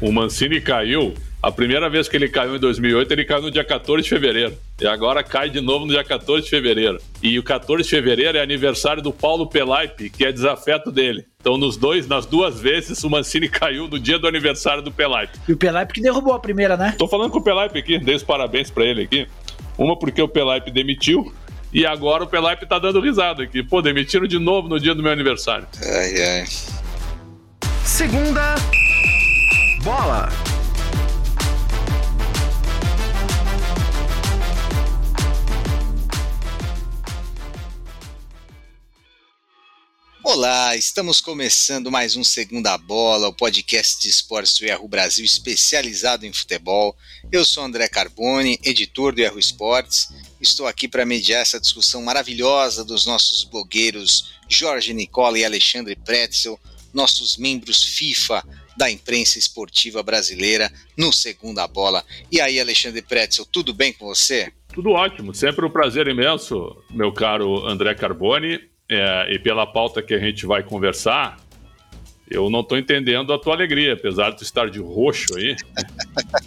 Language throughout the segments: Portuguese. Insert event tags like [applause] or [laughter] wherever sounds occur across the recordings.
O Mancini caiu. A primeira vez que ele caiu em 2008, ele caiu no dia 14 de fevereiro. E agora cai de novo no dia 14 de fevereiro. E o 14 de fevereiro é aniversário do Paulo Pelaipe, que é desafeto dele. Então, nos dois, nas duas vezes, o Mancini [laughs] caiu no dia do aniversário do Pelaipe. E o Pelaipe que derrubou a primeira, né? Tô falando com o Pelaipe aqui, dei os parabéns para ele aqui. Uma porque o Pelaipe demitiu, e agora o Pelaipe tá dando risada aqui. Pô, demitiram de novo no dia do meu aniversário. Ai, ai. Segunda bola. Olá, estamos começando mais um Segunda Bola, o podcast de esportes do Erro Brasil especializado em futebol. Eu sou André Carboni, editor do Erro Esportes. Estou aqui para mediar essa discussão maravilhosa dos nossos blogueiros Jorge Nicola e Alexandre Pretzel, nossos membros FIFA da imprensa esportiva brasileira no Segunda Bola. E aí, Alexandre Pretzel, tudo bem com você? Tudo ótimo, sempre um prazer imenso, meu caro André Carboni é, e pela pauta que a gente vai conversar, eu não estou entendendo a tua alegria, apesar de tu estar de roxo aí.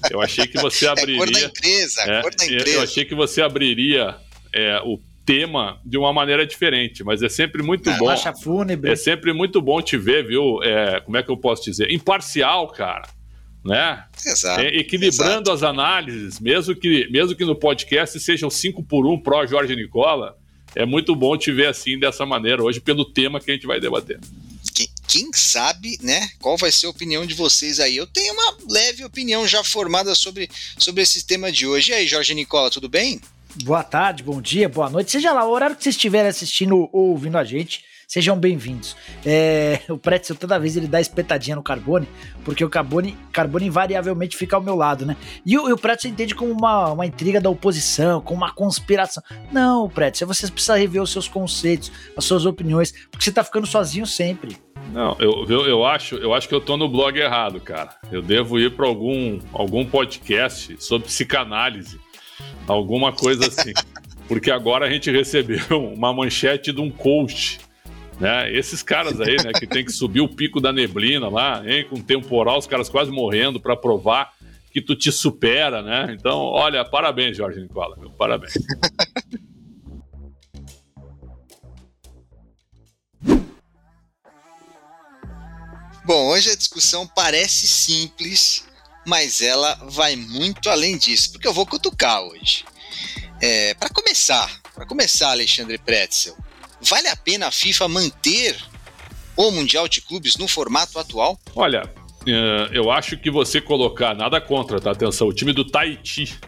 Eu achei que você abriria. [laughs] É cor da empresa, é, cor da empresa. Eu achei que você abriria é, o tema de uma maneira diferente, mas é sempre muito ah, bom. Fúnebre. É sempre muito bom te ver, viu? É, como é que eu posso dizer? Imparcial, cara. Né? Exato. É, equilibrando exato. as análises, mesmo que, mesmo que no podcast sejam 5 por 1 um pró Jorge Nicola é muito bom te ver assim, dessa maneira, hoje, pelo tema que a gente vai debater. Quem, quem sabe, né? Qual vai ser a opinião de vocês aí? Eu tenho uma leve opinião já formada sobre, sobre esse tema de hoje. E aí, Jorge Nicola, tudo bem? Boa tarde, bom dia, boa noite. Seja lá o horário que vocês estiverem assistindo ou ouvindo a gente. Sejam bem-vindos. É, o Pretzel toda vez ele dá espetadinha no Carbone, porque o Carbone, Carbone invariavelmente fica ao meu lado, né? E o, e o Pretzel entende como uma, uma intriga da oposição, como uma conspiração. Não, Pretzel, você precisa rever os seus conceitos, as suas opiniões, porque você tá ficando sozinho sempre. Não, eu, eu, eu, acho, eu acho que eu tô no blog errado, cara. Eu devo ir para algum, algum podcast sobre psicanálise, alguma coisa assim. Porque agora a gente recebeu uma manchete de um coach né? Esses caras aí, né, que tem que subir o pico da neblina lá, hein, com temporal, os caras quase morrendo para provar que tu te supera, né? Então, olha, parabéns, Jorge Nicola, meu, parabéns. Bom, hoje a discussão parece simples, mas ela vai muito além disso, porque eu vou cutucar hoje. É, para começar, para começar, Alexandre Pretzel, Vale a pena a FIFA manter o Mundial de Clubes no formato atual? Olha, eh, eu acho que você colocar nada contra, tá? Atenção, o time do Tahiti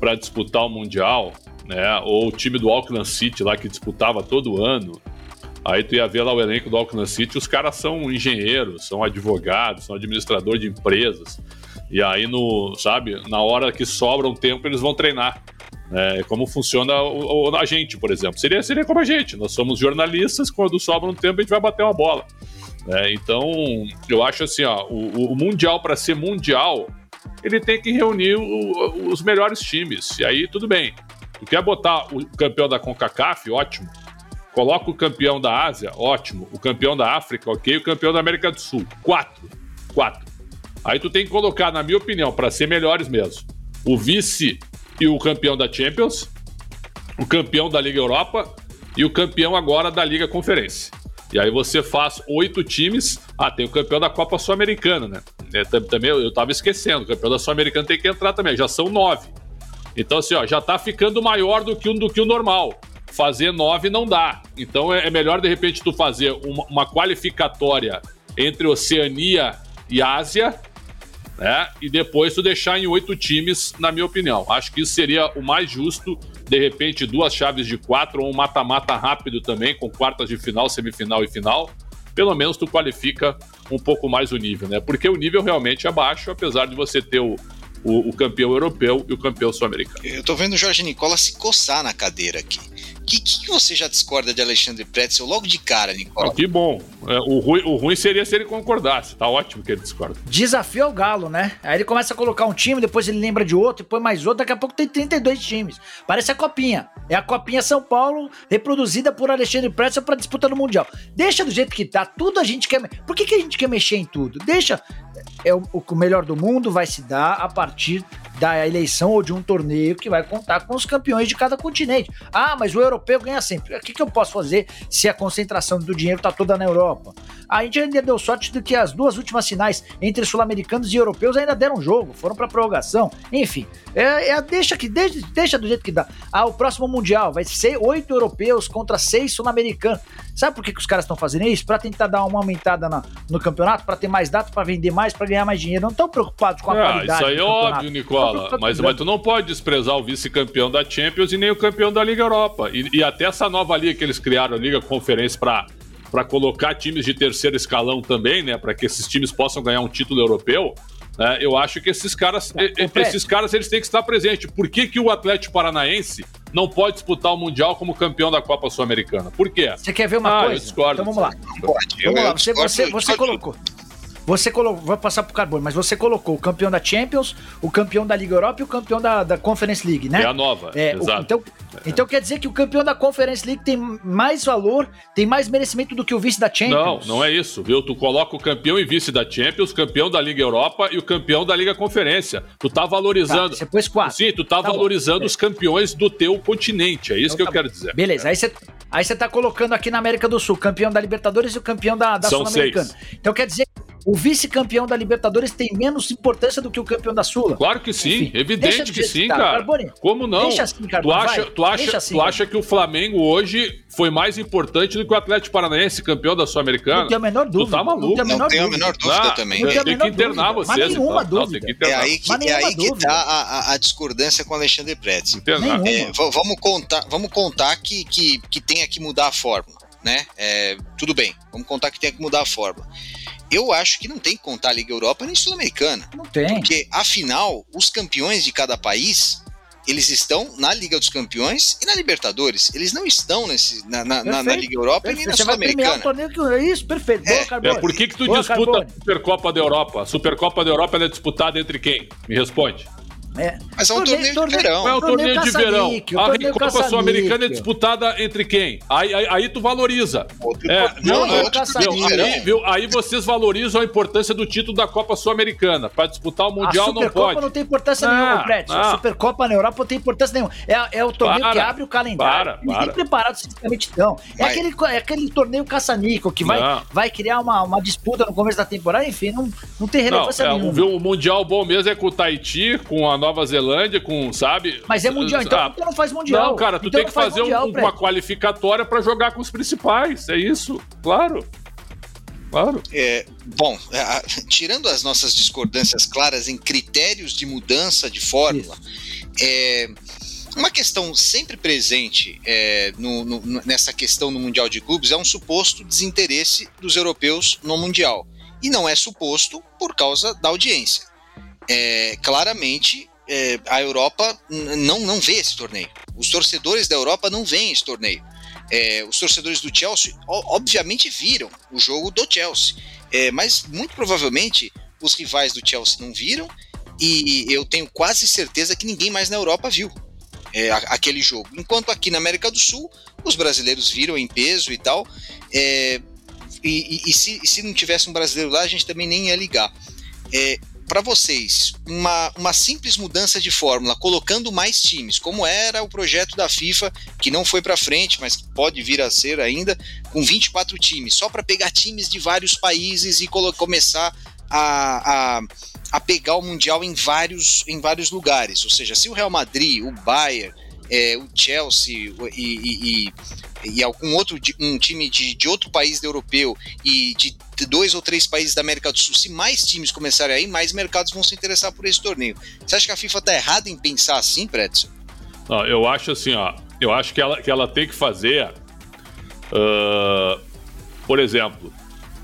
para disputar o Mundial, né? Ou o time do Auckland City lá que disputava todo ano. Aí tu ia ver lá o elenco do Auckland City, os caras são engenheiros, são advogados, são administrador de empresas. E aí no, sabe, na hora que sobra um tempo eles vão treinar. É, como funciona o, o, a gente, por exemplo. Seria, seria como a gente. Nós somos jornalistas, quando sobra um tempo a gente vai bater uma bola. É, então, eu acho assim, ó, o, o Mundial, para ser Mundial, ele tem que reunir o, os melhores times. E aí, tudo bem. Tu quer botar o campeão da CONCACAF? Ótimo. Coloca o campeão da Ásia? Ótimo. O campeão da África? Ok. O campeão da América do Sul? Quatro. Quatro. Aí tu tem que colocar, na minha opinião, para ser melhores mesmo, o vice e o campeão da Champions, o campeão da Liga Europa e o campeão agora da Liga Conferência. E aí você faz oito times. Ah, tem o campeão da Copa Sul-Americana, né? É, também eu estava esquecendo, o campeão da Sul-Americana tem que entrar também, já são nove. Então, assim, ó, já está ficando maior do que, do que o normal. Fazer nove não dá. Então é, é melhor, de repente, tu fazer uma, uma qualificatória entre Oceania e Ásia né? E depois tu deixar em oito times, na minha opinião. Acho que isso seria o mais justo. De repente, duas chaves de quatro ou um mata-mata rápido também, com quartas de final, semifinal e final. Pelo menos tu qualifica um pouco mais o nível, né? Porque o nível realmente é baixo, apesar de você ter o, o, o campeão europeu e o campeão sul-americano. Eu tô vendo o Jorge Nicola se coçar na cadeira aqui. O que, que, você já discorda de Alexandre Pretzel logo de cara, Nicola? Ah, que bom. É, o, ruim, o ruim seria se ele concordasse. Tá ótimo que ele discorda. Desafio ao Galo, né? Aí ele começa a colocar um time, depois ele lembra de outro, e põe mais outro. Daqui a pouco tem 32 times. Parece a Copinha. É a Copinha São Paulo, reproduzida por Alexandre Pretzel para disputa no Mundial. Deixa do jeito que tá. Tudo a gente quer. Por que, que a gente quer mexer em tudo? Deixa. É o, o melhor do mundo vai se dar a partir da eleição ou de um torneio que vai contar com os campeões de cada continente. Ah, mas o europeu ganha sempre. O que, que eu posso fazer se a concentração do dinheiro está toda na Europa? A gente ainda deu sorte de que as duas últimas finais entre sul-americanos e europeus ainda deram jogo, foram para prorrogação. Enfim, é, é, deixa que deixa, deixa do jeito que dá. Ah, o próximo mundial vai ser oito europeus contra seis sul-americanos. Sabe por que, que os caras estão fazendo isso? Para tentar dar uma aumentada na, no campeonato, para ter mais dados, para vender mais, para ganhar mais dinheiro. Não estão preocupados com a ah, qualidade. Isso aí é óbvio, Nicola. Mas, mas tu não pode desprezar o vice-campeão da Champions e nem o campeão da Liga Europa. E, e até essa nova liga que eles criaram, a Liga Conferência, para para colocar times de terceiro escalão também, né, para que esses times possam ganhar um título europeu. Né, eu acho que esses caras, esses caras eles têm que estar presentes. Por que, que o Atlético Paranaense não pode disputar o Mundial como campeão da Copa Sul-Americana? Por quê? Você quer ver uma ah, coisa? Eu discordo. Então vamos lá. Pode, vamos lá. Você, você, você colocou. Você colocou, vou passar pro Carbono, mas você colocou o campeão da Champions, o campeão da Liga Europa e o campeão da, da Conference League, né? É a nova, é, exato. O, então, então quer dizer que o campeão da Conference League tem mais valor, tem mais merecimento do que o vice da Champions? Não, não é isso, viu? Tu coloca o campeão e vice da Champions, campeão da Liga Europa e o campeão da Liga Conferência. Tu tá valorizando... Tá, você pôs quatro. Sim, tu tá, tá valorizando bom. os campeões do teu continente, é isso então, que eu tá quero dizer. Beleza, aí você... Aí você tá colocando aqui na América do Sul, campeão da Libertadores e o campeão da, da Sul-Americana. Então quer dizer o vice-campeão da Libertadores tem menos importância do que o campeão da Sula? Claro que sim, Enfim, evidente que sim, cara. Carbone, Como não? Deixa assim, Carbone, tu acha, tu acha, assim, tu acha que o Flamengo hoje foi mais importante do que o Atlético Paranaense, campeão da Sul-Americana? Não tenho a menor dúvida. Tu tá maluco. Não tenho a menor dúvida, ah, também. Tem, tem que internar dúvida. vocês. Mas nenhuma então. dúvida. Não, tem que é aí que, é aí que tá a, a, discordância com o Alexandre Pretz. É, vamos contar, vamos contar que, que, que tenha que mudar a fórmula. Né? É, tudo bem, vamos contar que tenha que mudar a fórmula eu acho que não tem que contar a Liga Europa nem Sul-Americana. Não tem. Porque, afinal, os campeões de cada país, eles estão na Liga dos Campeões e na Libertadores. Eles não estão nesse, na, na, na, na Liga Europa perfeito. e nem na Sul-Americana. É isso, perfeito. É. Boa, é, por que, que tu Boa, disputa Carbone. a Supercopa da Europa? A Supercopa da Europa é disputada entre quem? Me responde. É. Mas é um torneio, torneio de verão. É um torneio, torneio de verão. A Copa Sul-Americana é disputada entre quem? Aí, aí, aí tu valoriza. Outro é, não, não, viu, aí, viu, aí vocês valorizam a importância do título da Copa Sul-Americana. Para disputar o Mundial não pode. A não tem importância ah, nenhuma. Ah. A Supercopa na Europa não tem importância nenhuma. É, é o torneio para, que abre o calendário. Para, para. Nem preparado sistemicamente estão. É aquele, é aquele torneio caça-níquel que vai, vai criar uma, uma disputa no começo da temporada. Enfim, não, não tem relevância não, é, nenhuma. O, o Mundial bom mesmo é com o Tahiti, com a Nova Zelândia, com, sabe? Mas é mundial, então ah, não faz mundial. Não, cara, tu então tem que fazer mundial, um, uma qualificatória para jogar com os principais. É isso, claro. Claro. É, bom, é, tirando as nossas discordâncias claras em critérios de mudança de fórmula, é, uma questão sempre presente é, no, no, nessa questão no Mundial de Clubes é um suposto desinteresse dos europeus no Mundial. E não é suposto por causa da audiência é, claramente é, a Europa não, não vê esse torneio. Os torcedores da Europa não veem esse torneio. É, os torcedores do Chelsea, obviamente, viram o jogo do Chelsea, é, mas muito provavelmente os rivais do Chelsea não viram e eu tenho quase certeza que ninguém mais na Europa viu é, aquele jogo. Enquanto aqui na América do Sul, os brasileiros viram em peso e tal. E, e, e, se, e, se, não tivesse um brasileiro lá, a gente também nem ia ligar. Para vocês, uma, uma simples mudança de fórmula, colocando mais times, como era o projeto da FIFA, que não foi para frente, mas pode vir a ser ainda, com 24 times, só para pegar times de vários países e começar a, a, a, pegar o Mundial em vários, em vários lugares. Ou seja, se o Real Madrid, o Bayern, é, o Chelsea e, e, e e algum outro um time de, de outro país europeu e de, de dois ou três países da América do Sul, se mais times começarem aí, mais mercados vão se interessar por esse torneio. Você acha que a FIFA está errada em pensar assim, Pretzel? Não, eu acho assim, ó. Eu acho que ela, que ela tem que fazer. Uh, por exemplo,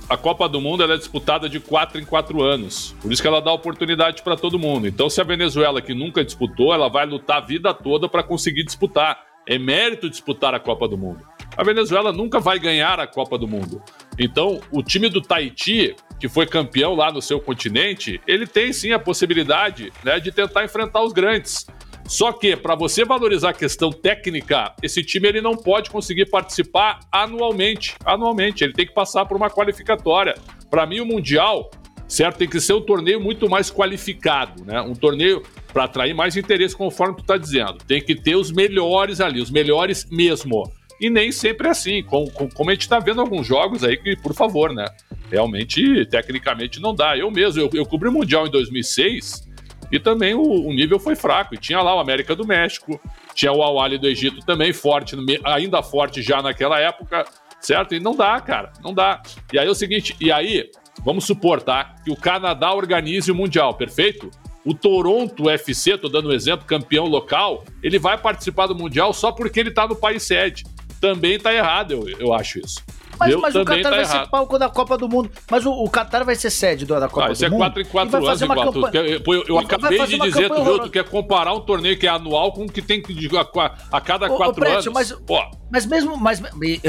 a Copa do Mundo é disputada de quatro em quatro anos. Por isso que ela dá oportunidade para todo mundo. Então, se a Venezuela, que nunca disputou, ela vai lutar a vida toda para conseguir disputar É mérito disputar a Copa do Mundo. A Venezuela nunca vai ganhar a Copa do Mundo. Então, o time do Tahiti, que foi campeão lá no seu continente, ele tem sim a possibilidade né, de tentar enfrentar os grandes. Só que, para você valorizar a questão técnica, esse time ele não pode conseguir participar anualmente. Anualmente, ele tem que passar por uma qualificatória. Para mim, o Mundial, certo, tem que ser um torneio muito mais qualificado, né? Um torneio para atrair mais interesse, conforme tu está dizendo. Tem que ter os melhores ali, os melhores mesmo. E nem sempre é assim, como, como a gente está vendo alguns jogos aí que, por favor, né? Realmente, tecnicamente, não dá. Eu mesmo, eu, eu cobri o Mundial em 2006 e também o, o, nível foi fraco. E tinha lá o América do México, tinha o Awali do Egito também, forte, ainda forte já naquela época, certo? E não dá, cara, não dá. E aí é o seguinte, e aí, vamos supor, tá? Que o Canadá organize o Mundial, perfeito? O Toronto FC, tô dando um exemplo, campeão local, ele vai participar do Mundial só porque ele tá no país sede. Também tá errado, eu, eu acho isso. Mas, mas o Qatar tá vai errado. ser palco da Copa do Mundo. Mas o, o Qatar vai ser sede da Copa ah, do é Mundo. Isso é 4 em 4 anos igual. Campanha... Eu, eu acabei de dizer, tu viu, tu quer comparar um torneio que é anual com o que tem que a, a cada 4 anos. Mas, Pô. Mas mesmo, mas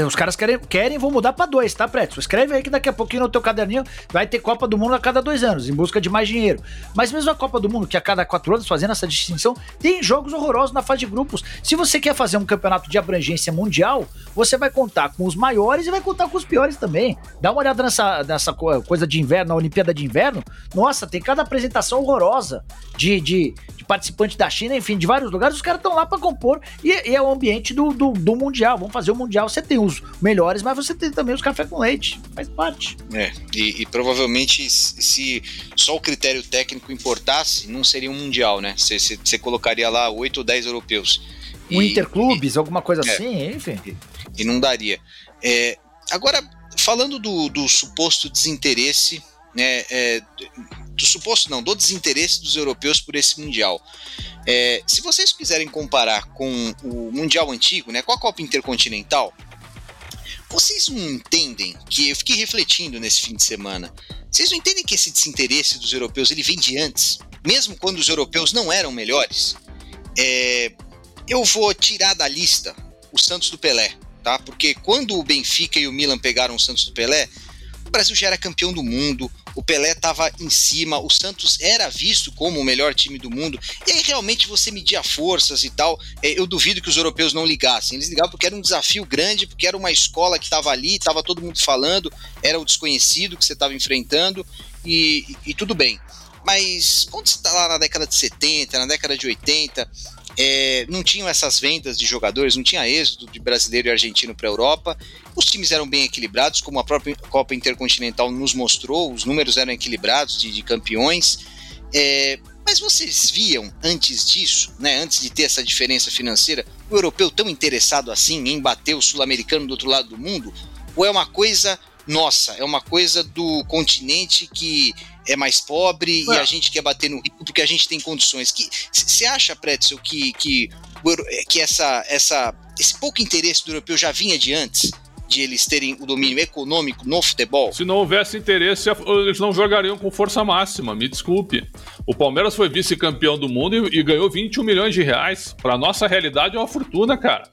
os caras querem, querem vão mudar para dois, tá, Preto? Escreve aí que daqui a pouquinho no teu caderninho vai ter Copa do Mundo a cada dois anos, em busca de mais dinheiro. Mas mesmo a Copa do Mundo, que a cada quatro anos, fazendo essa distinção, tem jogos horrorosos na fase de grupos. Se você quer fazer um campeonato de abrangência mundial, você vai contar com os maiores e vai contar com os piores também. Dá uma olhada nessa, nessa coisa de inverno, na Olimpíada de Inverno. Nossa, tem cada apresentação horrorosa de, de, de participante da China, enfim, de vários lugares. Os caras estão lá para compor e, e, é o ambiente do, do, do Mundial vamos fazer o mundial. Você tem os melhores, mas você tem também os café com leite, faz parte. É, e, e provavelmente se só o critério técnico importasse, não seria um mundial, né? Você colocaria lá oito ou dez europeus. Um e, interclubes, e, alguma coisa é, assim, enfim. E, não daria. É, agora, falando do, do suposto desinteresse né, é, do suposto não, do desinteresse dos europeus por esse mundial. É, se vocês quiserem comparar com o mundial antigo, né, com a Copa Intercontinental, vocês não entendem que eu fiquei refletindo nesse fim de semana. Vocês não entendem que esse desinteresse dos europeus ele vem de antes, mesmo quando os europeus não eram melhores? É, eu vou tirar da lista o Santos do Pelé, tá? Porque quando o Benfica e o Milan pegaram o Santos do Pelé, o Brasil já era campeão do mundo, o Pelé estava em cima, o Santos era visto como o melhor time do mundo, e aí realmente você media forças e tal. É, eu duvido que os europeus não ligassem. Eles ligavam porque era um desafio grande, porque era uma escola que estava ali, estava todo mundo falando, era o desconhecido que você estava enfrentando, e, e, e tudo bem. Mas quando você está lá na década de 70, na década de 80, é, não tinham essas vendas de jogadores, não tinha êxodo de brasileiro e argentino para a Europa. Os times eram bem equilibrados, como a própria Copa Intercontinental nos mostrou, os números eram equilibrados de, de campeões. É, mas vocês viam antes disso, né, antes de ter essa diferença financeira, o europeu tão interessado assim em bater o sul-americano do outro lado do mundo? Ou é uma coisa nossa, é uma coisa do continente que é mais pobre e a gente quer bater no rico porque a gente tem condições. Você acha, Pretzel, que, que, que essa, essa, esse pouco interesse do europeu já vinha de antes? De eles terem o domínio econômico no futebol? Se não houvesse interesse, eles não jogariam com força máxima, me desculpe. O Palmeiras foi vice-campeão do mundo e, e ganhou 21 milhões de reais. Para nossa realidade é uma fortuna, cara.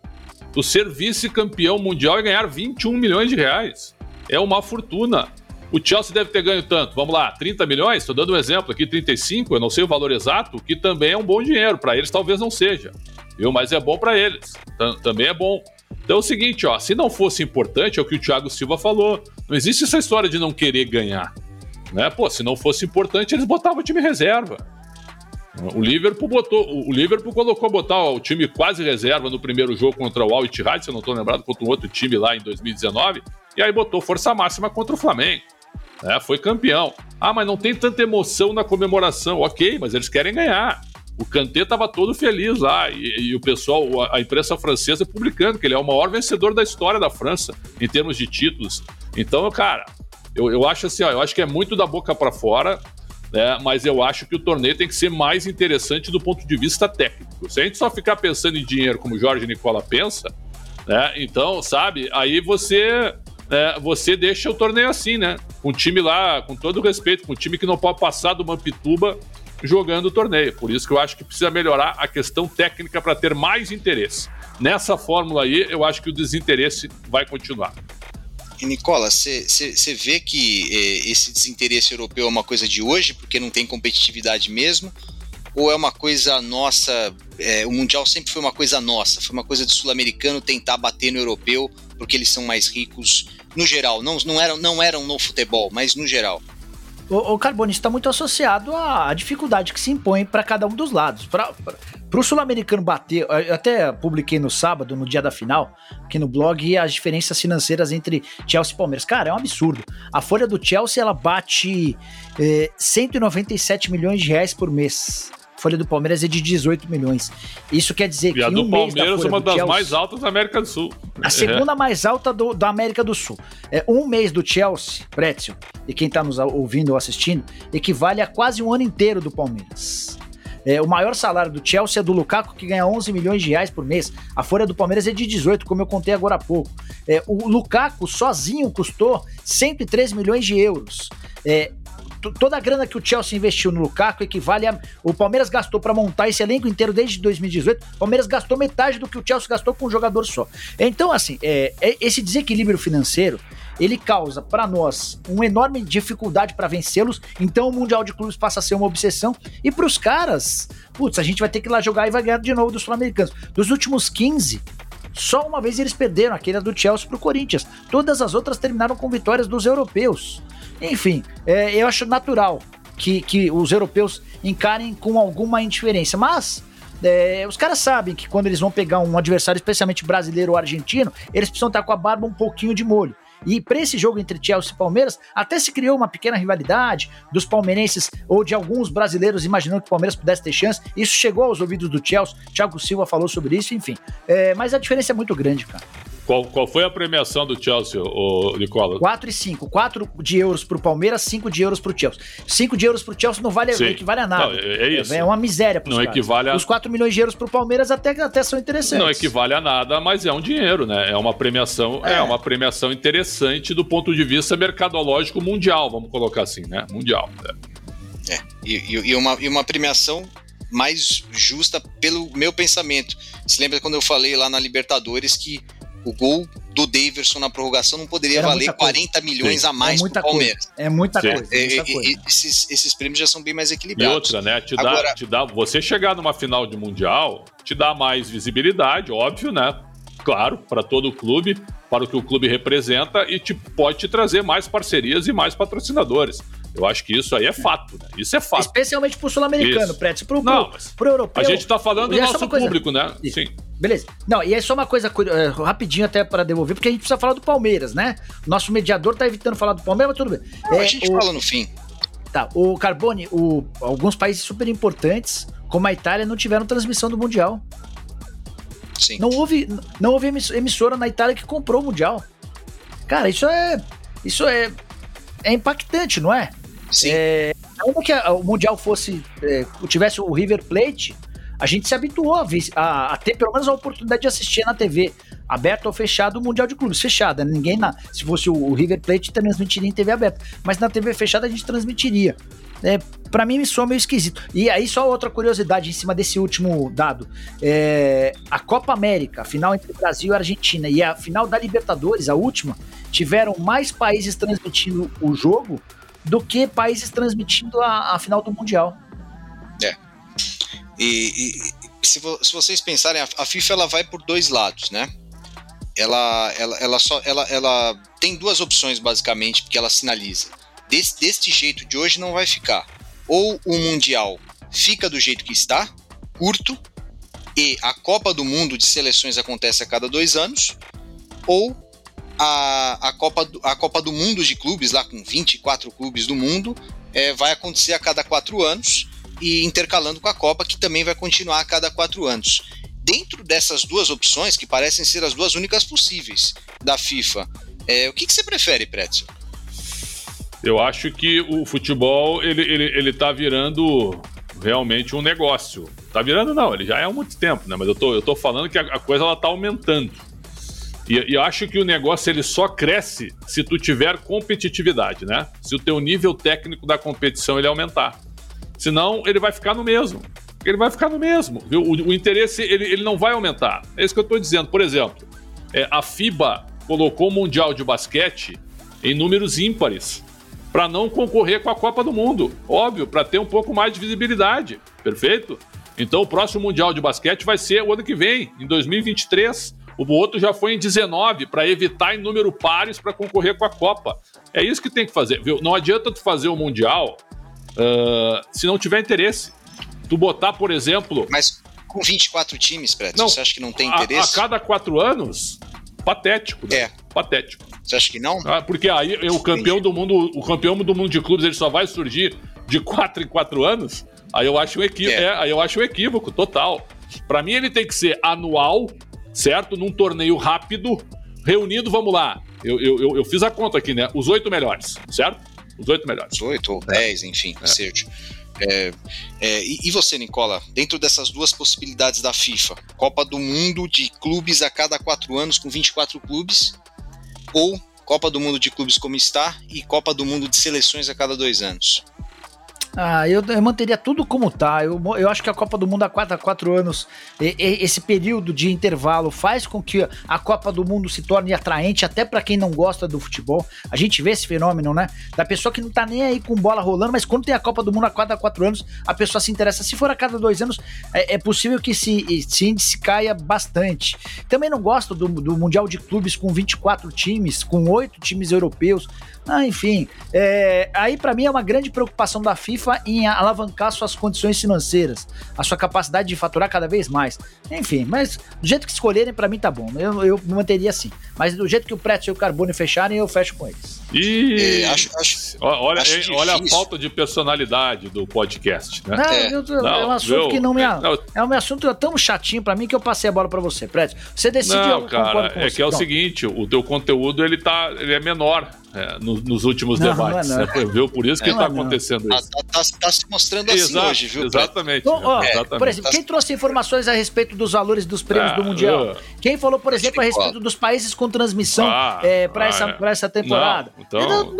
O ser vice-campeão mundial e ganhar 21 milhões de reais. É uma fortuna. O Chelsea deve ter ganho tanto, vamos lá, 30 milhões, estou dando um exemplo aqui, 35, eu não sei o valor exato, que também é um bom dinheiro, para eles talvez não seja, viu? Mas é bom para eles, também é bom. Então é o seguinte, ó, se não fosse importante, é o que o Thiago Silva falou, não existe essa história de não querer ganhar, né? Pô, se não fosse importante, eles botavam o time reserva. O Liverpool botou, o Liverpool colocou botar o time quase reserva no primeiro jogo contra o Al Ittihad, se eu não estou lembrado, contra um outro time lá em 2019, e aí botou força máxima contra o Flamengo. É, foi campeão. Ah, mas não tem tanta emoção na comemoração. Ok, mas eles querem ganhar. O Kanté estava todo feliz lá e, e, o pessoal, a imprensa francesa publicando que ele é o maior vencedor da história da França em termos de títulos. Então, cara, eu, eu acho assim, ó, eu acho que é muito da boca para fora, né? Mas eu acho que o torneio tem que ser mais interessante do ponto de vista técnico. Se a gente só ficar pensando em dinheiro como Jorge Nicola pensa, né? Então, sabe, aí você é, você deixa o torneio assim, né? Com o time lá, com todo respeito, com o time que não pode passar do Mampituba jogando o torneio. Por isso que eu acho que precisa melhorar a questão técnica para ter mais interesse. nessa fórmula aí, eu acho que o desinteresse vai continuar. E Nicola, você vê que eh, esse desinteresse europeu é uma coisa de hoje, porque não tem competitividade mesmo? Ou é uma coisa nossa? Eh, o Mundial sempre foi uma coisa nossa, foi uma coisa do sul-americano tentar bater no europeu, porque eles são mais ricos no geral. Não, não, eram, não eram no futebol, mas no geral. O, o Carbone está muito associado à dificuldade que se impõe para cada um dos lados. Para o sul-americano bater, eu até publiquei no sábado, no dia da final, aqui no blog, as diferenças financeiras entre Chelsea e Palmeiras. Cara, é um absurdo. A folha do Chelsea ela bate é, 197 milhões de reais por mês folha do Palmeiras é de 18 milhões. Isso quer dizer e que a do um Palmeiras é uma das Chelsea, mais altas da América do Sul. A segunda é. mais alta do, da América do Sul. É, um mês do Chelsea, Pretzel, e quem está nos ouvindo ou assistindo, equivale a quase um ano inteiro do Palmeiras. É, o maior salário do Chelsea é do Lukaku, que ganha 11 milhões de reais por mês. A folha do Palmeiras é de 18, como eu contei agora há pouco. É, o Lukaku sozinho custou 103 milhões de euros. É, toda a grana que o Chelsea investiu no Lukaku equivale a. O Palmeiras gastou para montar esse elenco inteiro desde 2018. O Palmeiras gastou metade do que o Chelsea gastou com um jogador só. Então, assim, é, é esse desequilíbrio financeiro ele causa para nós uma enorme dificuldade para vencê-los. Então o Mundial de Clubes passa a ser uma obsessão. E para os caras, putz, a gente vai ter que ir lá jogar e vai ganhar de novo dos Sul-Americanos. Dos últimos 15, só uma vez eles perderam, aquele do Chelsea pro Corinthians. Todas as outras terminaram com vitórias dos europeus. Enfim, é, eu acho natural que, que os europeus encarem com alguma indiferença, mas é, os caras sabem que quando eles vão pegar um adversário, especialmente brasileiro ou argentino, eles precisam estar com a barba um pouquinho de molho. E para esse jogo entre Chelsea e Palmeiras, até se criou uma pequena rivalidade dos palmeirenses ou de alguns brasileiros imaginando que o Palmeiras pudesse ter chance. Isso chegou aos ouvidos do Chelsea. Thiago Silva falou sobre isso, enfim. É, mas a diferença é muito grande, cara. Qual, qual foi a premiação do Chelsea, o Nicola? 4 e 5. 4 de euros pro Palmeiras, 5 de euros pro Chelsea. 5 de euros pro Chelsea não vale, equivale a nada. Não, é, é, isso. É uma miséria pros Não caras. equivale a... Os 4 milhões de euros pro Palmeiras até, até são interessantes. Não equivale a nada, mas é um dinheiro, né? É uma premiação, é. é uma premiação interessante do ponto de vista mercadológico mundial, vamos colocar assim, né? Mundial. É, é. E, e, uma, e uma premiação mais justa pelo meu pensamento. Se lembra quando eu falei lá na Libertadores que o gol do Daverson na prorrogação não poderia Era valer 40 milhões Sim. a mais é pro Palmeiras. Coisa. É muita Sim. coisa. É, muita coisa. esses, esses prêmios já são bem mais equilibrados. E outra, né? Te dá, Agora... te dá, você chegar numa final de Mundial te dá mais visibilidade, óbvio, né? Claro, para todo o clube, para o que o clube representa e te, pode te trazer mais parcerias e mais patrocinadores. Eu acho que isso aí é fato, né? Isso é fato. Especialmente pro sul-americano. Pro, pro, Não, pro europeu. A gente tá falando do nosso público, né? Isso. Sim. Beleza. Não, e é só uma coisa é, rapidinho até para devolver, porque a gente precisa falar do Palmeiras, né? Nosso mediador tá evitando falar do Palmeiras, mas tudo bem. Não, é, a gente o... fala no fim. Tá, o Carbone, o, alguns países super importantes, como a Itália, não tiveram transmissão do Mundial. Sim. Não houve, não houve emissora na Itália que comprou o Mundial. Cara, isso é. Isso é. É impactante, não é? Sim. É, como que o Mundial fosse. É, tivesse o River Plate, a gente se habituou a, a, a, ter pelo menos a oportunidade de assistir na TV, aberto ou fechado, o Mundial de Clubes, fechada. Ninguém na, se fosse o, o River Plate, transmitiria em TV aberta. Mas na TV fechada a gente transmitiria. É, para mim me soa meio esquisito. E aí, só outra curiosidade em cima desse último dado: é, a Copa América, a final entre Brasil e Argentina, e a final da Libertadores, a última, tiveram mais países transmitindo o jogo do que países transmitindo a, a final do Mundial. E, e se, vo, se, vocês pensarem, a, a, FIFA ela vai por dois lados, né? Ela, ela, ela, só, ela, ela tem duas opções basicamente que ela sinaliza. Des, deste jeito de hoje não vai ficar. Ou o Mundial fica do jeito que está, curto, e a Copa do Mundo de seleções acontece a cada dois anos, ou a, a, Copa, do, a Copa do Mundo de clubes, lá com 24 clubes do mundo, é, vai acontecer a cada quatro anos e intercalando com a Copa, que também vai continuar a cada quatro anos. Dentro dessas duas opções, que parecem ser as duas únicas possíveis da FIFA, é, o que, que você prefere, Pretzel? Eu acho que o futebol ele, ele, ele tá virando realmente um negócio. Tá virando não, ele já é há muito tempo, né? Mas eu tô, eu tô falando que a, a coisa ela tá aumentando. E, e acho que o negócio ele só cresce se tu tiver competitividade, né? Se o teu nível técnico da competição ele aumentar. Senão ele vai ficar no mesmo. ele vai ficar no mesmo. Viu? O, o interesse ele, ele não vai aumentar. É isso que eu estou dizendo. Por exemplo, é, a FIBA colocou o Mundial de Basquete em números ímpares para não concorrer com a Copa do Mundo. Óbvio, para ter um pouco mais de visibilidade. Perfeito? Então o próximo Mundial de Basquete vai ser o ano que vem, em 2023. O outro já foi em 19, para evitar em número pares para concorrer com a Copa. É isso que tem que fazer, viu? Não adianta tu fazer o Mundial uh, se não tiver interesse. Tu botar, por exemplo. Mas com 24 times, Preto, você acha que não tem interesse? A, a cada quatro anos, patético, né? É. Patético. Você acha que não? Ah, porque aí o campeão do mundo, o campeão do mundo de clubes, ele só vai surgir de quatro em quatro anos. Aí eu acho um equívoco, é. é aí eu acho um equívoco total. Para mim ele tem que ser anual, certo? Num torneio rápido, reunindo, vamos lá. Eu, eu, eu, fiz a conta aqui, né? Os oito melhores, certo? Os oito melhores. Os oito ou dez, enfim, é. seja. É, é, e, e, você, Nicola, dentro dessas duas possibilidades da FIFA, Copa do Mundo de clubes a cada quatro anos com 24 clubes, ou Copa do Mundo de clubes como está e Copa do Mundo de seleções a cada dois anos? Ah, eu, eu, manteria tudo como tá. Eu, eu acho que a Copa do Mundo há 4 a 4 anos, e, e, esse período de intervalo faz com que a Copa do Mundo se torne atraente até para quem não gosta do futebol. A gente vê esse fenômeno, né? Da pessoa que não tá nem aí com bola rolando, mas quando tem a Copa do Mundo a 4 a 4 anos, a pessoa se interessa. Se for a cada dois anos, é, é possível que esse, esse índice caia bastante. Também não gosto do, do Mundial de Clubes com 24 times, com oito times europeus. Ah, enfim, é, aí para mim é uma grande preocupação da FIFA em alavancar suas condições financeiras, a sua capacidade de faturar cada vez mais. Enfim, mas do jeito que escolherem, para mim tá bom. Eu, eu manteria assim. Mas do jeito que o Pretz e o Carbone fecharem, eu fecho com eles. E é, acho, acho, olha, acho olha a falta de personalidade do podcast, né? Não, é, eu, não, é um assunto eu, que não me. Não, é um assunto tão chatinho para mim que eu passei a bola para você, Pretz. Você decide. Não, cara, é você. que é o seguinte: o teu conteúdo ele tá, ele é menor é, no, nos últimos não, debates. Não é, não. Né? Viu? Por isso que está acontecendo isso. Tá, tá, tá, se mostrando assim Exato, hoje, viu? Exatamente. Bom, ó, exatamente. Por exemplo, quem trouxe informações a respeito dos valores dos prêmios ah, do Mundial? Uh, quem falou, por exemplo, a respeito dos países com transmissão ah, é, para ah, essa, é. essa temporada? então,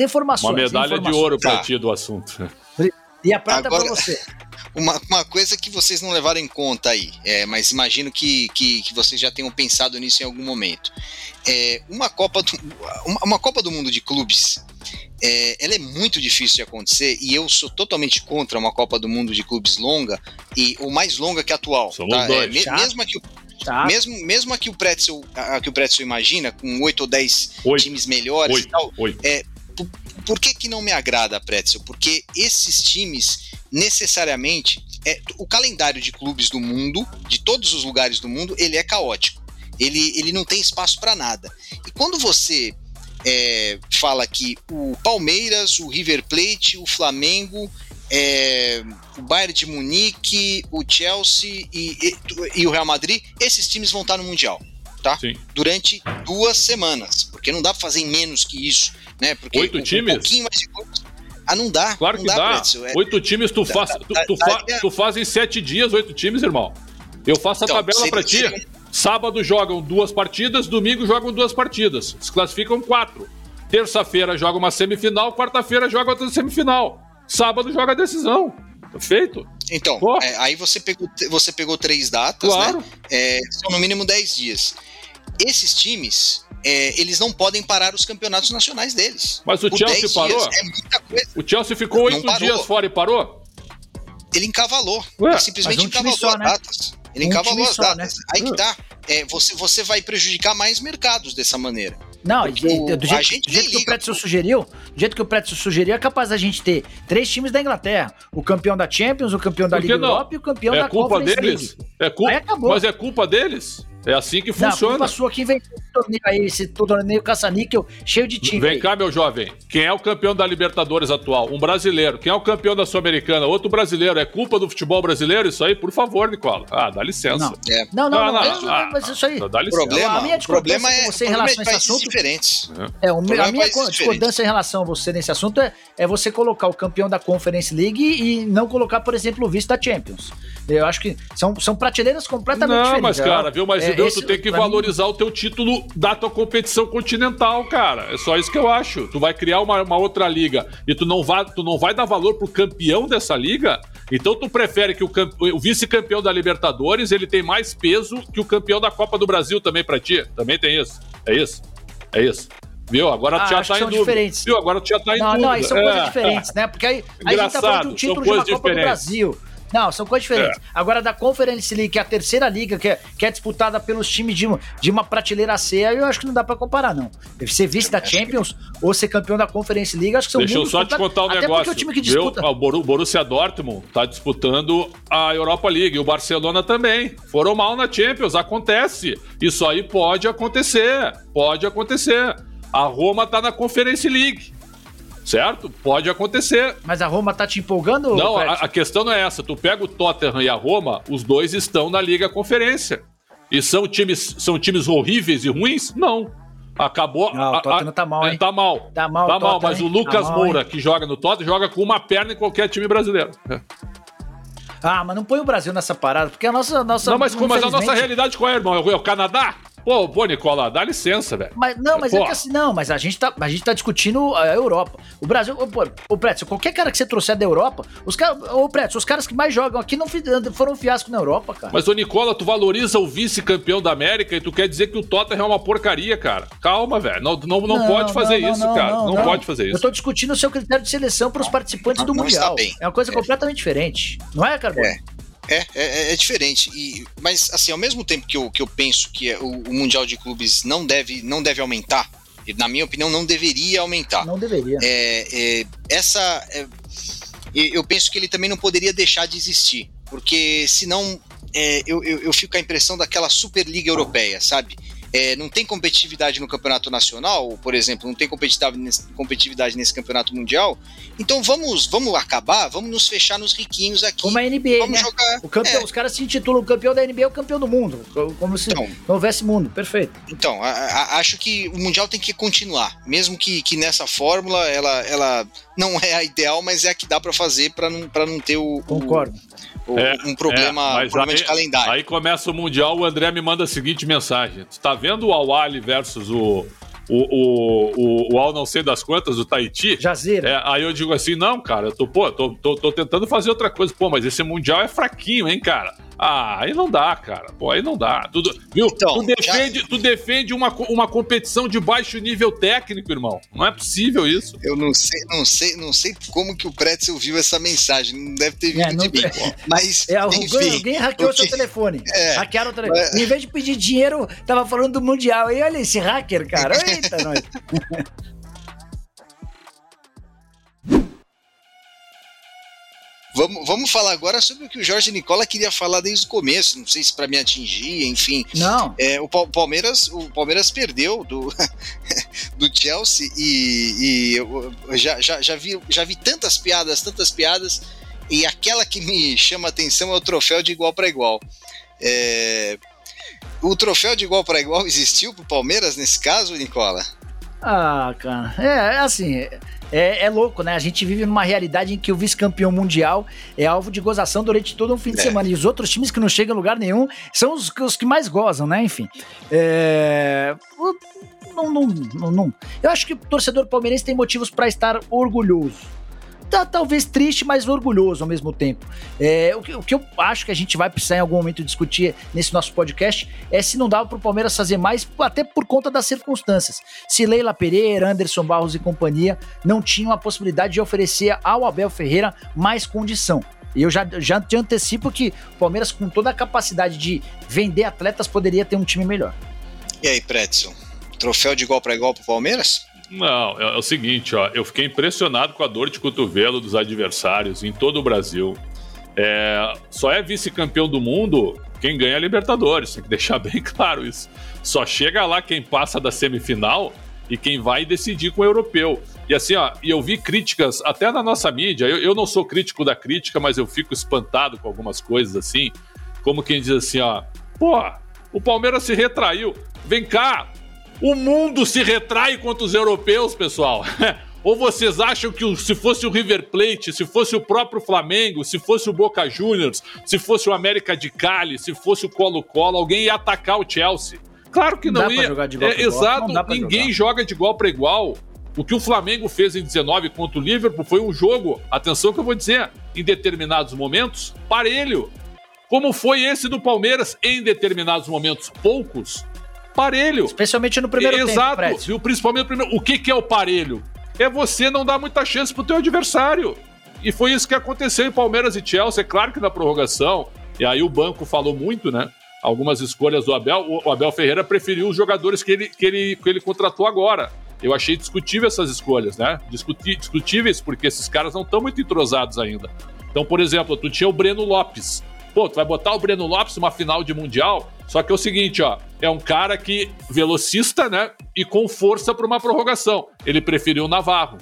informações. Uma medalha informações. de ouro para tá. ti do assunto. E a prata para você. [laughs] Uma, uma, coisa que vocês não levaram em conta aí, é, mas imagino que, que, que, vocês já tenham pensado nisso em algum momento. É, uma, Copa do, uma, uma Copa do Mundo de clubes, é, ela é muito difícil de acontecer e eu sou totalmente contra uma Copa do Mundo de clubes longa e ou mais longa que a atual. Somos tá? dois. É, mesmo que o Mesmo, mesmo a que o Pretzel, a que o Pretzel imagina, com 8 ou 10 times melhores Oito. e tal, Oito. é, por, que, que não me agrada a Pretzel? Porque esses times necessariamente é, o calendário de clubes do mundo, de todos os lugares do mundo, ele é caótico. Ele, ele não tem espaço para nada. E quando você é, fala que o Palmeiras, o River Plate, o Flamengo, é, o Bayern de Munique, o Chelsea e, e, e, o Real Madrid, esses times vão estar no Mundial, tá? Sim. Durante duas semanas, porque não dá para fazer menos que isso, né? Porque Oito um, times? Um pouquinho mais de ah, não dá. Claro não que dá. dá. É... Oito times, tu, faz, tu, tu, fa, tu faz em sete dias, oito times, irmão. Eu faço a então, tabela para ti. Sábado jogam duas partidas, domingo jogam duas partidas. Se classificam quatro. Terça-feira joga uma semifinal, quarta-feira joga outra semifinal. Sábado joga a decisão. Perfeito? Então, é, aí você pegou, você pegou três datas, né? claro. né? É, são no mínimo dez dias. Esses times, é, eles não podem parar os campeonatos nacionais deles. Mas o Chelsea parou? É o Chelsea ficou oito dias fora e parou? Ele encavalou. Ué, ele simplesmente um encavalou só, as né? datas. Ele um encavalou as datas. Né? Aí que tá. É, você, você vai prejudicar mais mercados dessa maneira. Não, do jeito, do jeito que o Pretzel sugeriu, do jeito que o Pretzel sugeriu, é capaz da gente ter três times da Inglaterra: o campeão da Champions, o campeão da Liga Europa e o campeão é da culpa Conference deles? League. É culpa, mas é culpa deles? É assim que funciona. Não, culpa sua que inventou esse torneio aí, esse torneio caça-níquel cheio de time. Vem aí. cá, meu jovem. Quem é o campeão da Libertadores atual? Um brasileiro. Quem é o campeão da Sul-Americana? Outro brasileiro. É culpa do futebol brasileiro isso aí? Por favor, Nicola. Ah, dá licença. Não, é. não, não, não, não, não, mas isso aí. Dá licença. Problema, a minha problema é, com você em relação a esse assunto. Diferentes. É, o, a minha discordância em relação a você nesse assunto é, é você colocar o campeão da Conference League e não colocar, por exemplo, o vice da Champions. Eu acho que são, são prateleiras completamente não, diferentes. Não, mas, cara, viu? Mas é, Deus, tu tem que valorizar mim... o teu título da tua competição continental, cara. É só isso que eu acho. Tu vai criar uma, uma outra liga e tu não, vai, tu não vai dar valor pro campeão dessa liga, Então tu prefere que o, o vice-campeão da Libertadores ele tem mais peso que o campeão da Copa do Brasil também para ti? Também tem isso. É isso. É isso. Viu? Agora ah, tu já tá em dúvida. Diferentes. Viu? Agora tu já tá em não, dúvida. Não, aí são é. coisas diferentes, né? Porque aí, aí a gente tá falando de um título de uma Copa do Brasil. Não, são coisas diferentes. É. Agora, da Conference League, que é a terceira liga, que é, que é disputada pelos times de, de uma prateleira C, eu acho que não dá pra comparar, não. Ser vice da Champions ou ser campeão da Conference League, acho que são Deixa eu só te contar um Até negócio. O, time que disputa... o Borussia Dortmund tá disputando a Europa League, o Barcelona também. Foram mal na Champions, acontece. Isso aí pode acontecer, pode acontecer. A Roma tá na Conference League certo? Pode acontecer. Mas a Roma tá te empolgando? Não, a, a, questão não é essa. Tu pega o Tottenham e a Roma, os dois estão na Liga Conferência. E são times, são times horríveis e ruins? Não. Acabou. Não, o Tottenham a, tá mal, hein? Tá mal. Tá mal, tá mal mas o Lucas tá mal, Moura, hein? que joga no Tottenham, joga com uma perna em qualquer time brasileiro. É. Ah, mas não põe o Brasil nessa parada, porque a nossa. nossa não, mas, mas a nossa realidade qual é, irmão? É o Canadá? Pô, pô, Nicola, dá licença, velho. Mas, não, mas é pô. é que assim, não, mas a gente tá, a gente tá discutindo a Europa. O Brasil, pô, o Pretzel, qualquer cara que você trouxer da Europa, os caras, ô Pretzel, os caras que mais jogam aqui não foram um fiasco na Europa, cara. Mas, ô Nicola, tu valoriza o vice-campeão da América e tu quer dizer que o Tottenham é uma porcaria, cara. Calma, velho. Não, não, não, não, pode fazer não, isso, cara. Não, pode fazer isso. Eu tô discutindo o seu critério de seleção para os participantes do Mundial. É uma coisa é. completamente diferente. Não é, Carbone? É. É, é, é, diferente. E, mas, assim, ao mesmo tempo que eu, que eu penso que o, o Mundial de Clubes não deve, não deve aumentar, na minha opinião, não deveria aumentar. Não deveria. É, é, essa. É, eu penso que ele também não poderia deixar de existir. Porque senão é, eu, eu, eu fico com a impressão daquela Superliga Europeia, sabe? É, não tem competitividade no campeonato nacional, por exemplo, não tem competitividade nesse, campeonato mundial, então vamos, vamos acabar, vamos nos fechar nos riquinhos aqui. Como a NBA, vamos né? jogar. O campeão, é. Os caras se intitulam o campeão da NBA o campeão do mundo, como se então, não houvesse mundo, perfeito. Então, a, a, acho que o mundial tem que continuar, mesmo que, que nessa fórmula ela, ela não é a ideal, mas é a que dá para fazer para não, pra não ter o. Concordo. O, é, um problema, é, um problema aí, de calendário. Aí começa o Mundial, o André me manda a seguinte mensagem: Tu tá vendo o Awali versus o, o, o, o, o Al não sei das quantas, o Tahiti. Jazeera. É, aí eu digo assim, não, cara, eu tô, pô, tô, tô, tô, tentando fazer outra coisa. Pô, mas esse Mundial é fraquinho, hein, cara? Ah, aí não dá, cara. Pô, aí não dá. Tu, viu? Então, tu defende, já... tu defende uma, uma competição de baixo nível técnico, irmão. Não é possível isso. Eu não sei, não sei, não sei como que o Pretzel viu essa mensagem. Não deve ter vindo é, não... de mim. Mas, é, enfim, alguém hackeou porque... seu telefone. [laughs] É, Hackearam o telefone. Mas... Em vez de pedir dinheiro, tava falando do Mundial. E olha esse hacker, cara. Eita, nós. [laughs] Vamos, vamos falar agora sobre o que o Jorge Nicola queria falar desde o começo. Não sei se para me atingir, enfim. Não. É, o Palmeiras, o Palmeiras perdeu do, [laughs] do Chelsea e, e eu já, já, já, vi, já vi tantas piadas, tantas piadas. E aquela que me chama a atenção é o troféu de igual para igual. É, o troféu de igual para igual existiu para o Palmeiras nesse caso, Nicola? Ah, cara, é, é assim, é, é, louco, né? A gente vive numa realidade em que o vice-campeão mundial é alvo de gozação durante todo um fim de é. semana. E os outros times que não chegam em lugar nenhum são os, os que mais gozam, né? Enfim. É... Não, não, não, não, Eu acho que o torcedor palmeirense tem motivos para estar orgulhoso tá, talvez triste, mas orgulhoso ao mesmo tempo. É, o, que, o, que, eu acho que a gente vai precisar em algum momento discutir nesse nosso podcast é se não dava para o Palmeiras fazer mais, até por conta das circunstâncias. Se Leila Pereira, Anderson Barros e companhia não tinham a possibilidade de oferecer ao Abel Ferreira mais condição. E eu já, já te antecipo que o Palmeiras, com toda a capacidade de vender atletas, poderia ter um time melhor. E aí, Pretzel? Troféu de igual para igual para o Palmeiras? Não, é, é, o seguinte, ó, eu fiquei impressionado com a dor de cotovelo dos adversários em todo o Brasil. É, só é vice-campeão do mundo quem ganha a Libertadores, tem que deixar [laughs] bem claro isso. Só chega lá quem passa da semifinal e quem vai decidir com o europeu. E assim, ó, e eu vi críticas até na nossa mídia. Eu, eu não sou crítico da crítica, mas eu fico espantado com algumas coisas assim. Como quem diz assim, ó, pô, o Palmeiras se retraiu. Vem cá, o mundo se retrai contra os europeus, pessoal. [laughs] Ou vocês acham que se fosse o River Plate, se fosse o próprio Flamengo, se fosse o Boca Juniors, se fosse o América de Cali, se fosse o Colo-Colo, alguém ia atacar o Chelsea? Claro que não, não ia. É, exato, ninguém jogar. joga de igual para igual. O que o Flamengo fez em 19 contra o Liverpool foi um jogo, atenção que eu vou dizer, em determinados momentos, parelho. Como foi esse do Palmeiras em determinados momentos, poucos, parelho. Especialmente no primeiro Exato. tempo, Exato. Principalmente no primeiro. O que, que é o parelho? É você não dar muita chance pro teu adversário. E foi isso que aconteceu em Palmeiras e Chelsea. É claro que na prorrogação, e aí o banco falou muito, né? Algumas escolhas do Abel. O Abel Ferreira preferiu os jogadores que ele, que ele, que ele contratou agora. Eu achei discutível essas escolhas, né? Discuti, discutíveis, porque esses caras não estão muito entrosados ainda. Então, por exemplo, tu tinha o Breno Lopes. Pô, tu vai botar o Breno Lopes numa final de Mundial, só que é o seguinte, ó, é um cara que velocista, né, e com força para uma prorrogação. Ele preferiu o Navarro.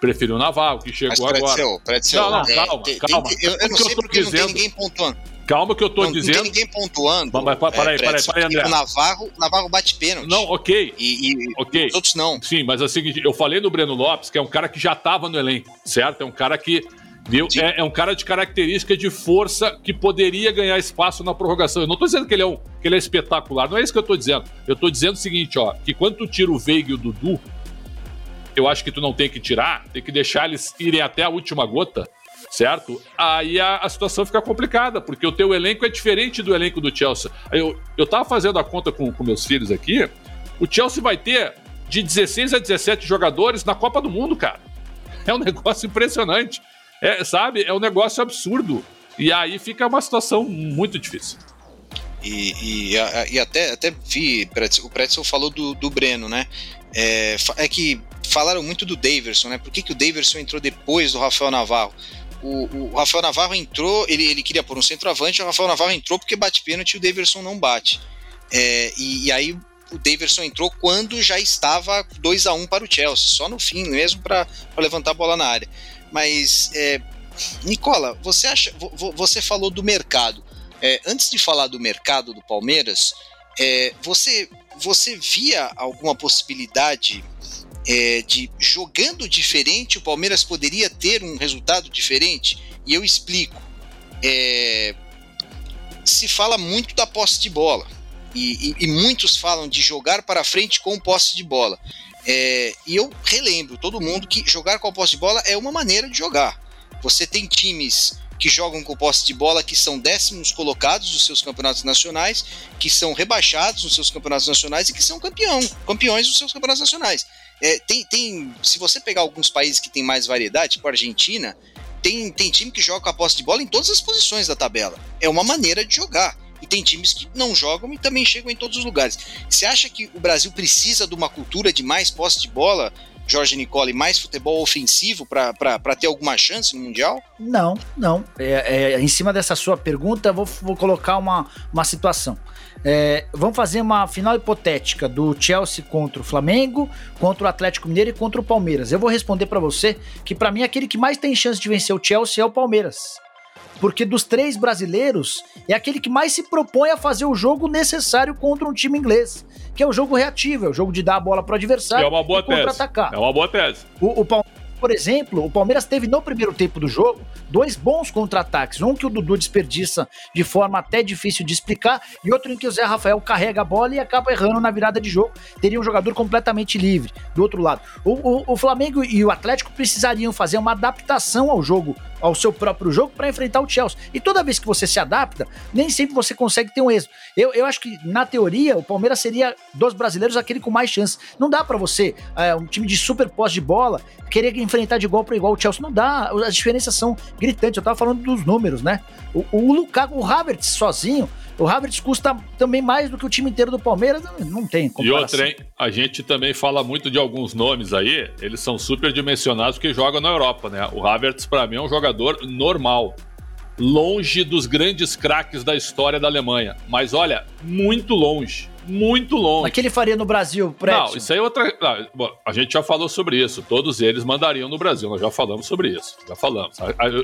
Preferiu o Navarro, que chegou Mas agora. Prediceu, prediceu. Não, não, É, calma, tem- calma. tem- eu, eu É não sei eu tô porque não dizendo. tem ninguém pontuando. Calma que eu tô não, não dizendo. tem ninguém pontuando. Mas, mas, peraí, peraí, Prediceu, peraí, André. O Navarro, o Navarro bate pênalti. Não, ok. E, e Ok. os outros não. Sim, mas é o seguinte, eu falei do Breno Lopes, que é um cara que já estava no elenco, certo? É um cara que viu, é, é um cara de característica de força que poderia ganhar espaço na prorrogação. Eu não tô dizendo que ele é um, que ele é espetacular, não é isso que eu tô dizendo. Eu tô dizendo o seguinte, ó, que quando tu tira o Veiga e o Dudu, eu acho que tu não tem que tirar, tem que deixar eles irem até a última gota, certo? Aí a, a situação fica complicada, porque o teu elenco é diferente do elenco do Chelsea. Eu, eu tava fazendo a conta com, com meus filhos aqui, o Chelsea vai ter de 16 a 17 jogadores na Copa do Mundo, cara. É um [laughs] negócio impressionante. É, sabe? É um negócio absurdo. E aí fica uma situação muito difícil. E, e, e até, até vi, o Pretzel falou do, do Breno, né? É, é que falaram muito do Daverson, né? Por que, que o Daverson entrou depois do Rafael Navarro? O, o Rafael Navarro entrou, ele, ele queria pôr um centroavante, o Rafael Navarro entrou porque bate pênalti e o Daverson não bate. É, e, e aí o Daverson entrou quando já estava 2 a 1 para o Chelsea, só no fim mesmo para levantar a bola na área. Mas, é, Nicola, você acha, vo- vo- você falou do mercado. É, antes de falar do mercado do Palmeiras, é, você, você via alguma possibilidade é, de jogando diferente o Palmeiras poderia ter um resultado diferente? E eu explico. É, se fala muito da posse de bola e, e- e muitos falam de jogar para frente com posse de bola. É, e eu relembro todo mundo que jogar com a posse de bola é uma maneira de jogar. Você tem times que jogam com posse de bola que são décimos colocados nos seus campeonatos nacionais, que são rebaixados nos seus campeonatos nacionais e que são campeão, campeões dos seus campeonatos nacionais. É, tem, tem, se você pegar alguns países que tem mais variedade, tipo a Argentina, tem, tem time que joga com a posse de bola em todas as posições da tabela. É uma maneira de jogar. E tem times que não jogam e também chegam em todos os lugares. Você acha que o Brasil precisa de uma cultura de mais posse de bola, Jorge Nicole, mais futebol ofensivo para ter alguma chance no Mundial? Não, não. É, é, em cima dessa sua pergunta, vou, vou colocar uma, uma situação. É, vamos fazer uma final hipotética do Chelsea contra o Flamengo, contra o Atlético Mineiro e contra o Palmeiras. Eu vou responder para você que para mim aquele que mais tem chance de vencer o Chelsea é o Palmeiras. Porque dos três brasileiros, é aquele que mais se propõe a fazer o jogo necessário contra um time inglês. Que é o jogo reativo, é o jogo de dar a bola pro adversário É uma boa e contra-atacar. É uma boa tese. O, o Palmeiras, por exemplo, o Palmeiras teve no primeiro tempo do jogo dois bons contra-ataques. Um que o Dudu desperdiça de forma até difícil de explicar, e outro em que o Zé Rafael carrega a bola e acaba errando na virada de jogo. Teria um jogador completamente livre do outro lado. O, o- o Flamengo e o Atlético precisariam fazer uma adaptação ao jogo, ao seu próprio jogo, para enfrentar o Chelsea. E toda vez que você se adapta, nem sempre você consegue ter um êxito. Eu, eu acho que, na teoria, o Palmeiras seria dos brasileiros aquele com mais chance. Não dá para você, é, um time de super posse de bola, querer enfrentar de igual para igual o Chelsea. Não dá. As diferenças são gritantes. Eu tava falando dos números, né? O, o Lukaku, o Havertz sozinho, o Havertz custa também mais do que o time inteiro do Palmeiras. Não, tem E comparação. outra, hein? A gente também fala muito de alguns nomes aí, eles são super dimensionados porque jogam na Europa, né? O Havertz, pra mim, é um jogador normal. Longe dos grandes craques da história da Alemanha. Mas olha, muito longe. Muito longe. O que ele faria no Brasil, Prédio? Não, isso aí é outra. bom, a gente já falou sobre isso. Todos eles mandariam no Brasil. Nós já falamos sobre isso. Já falamos.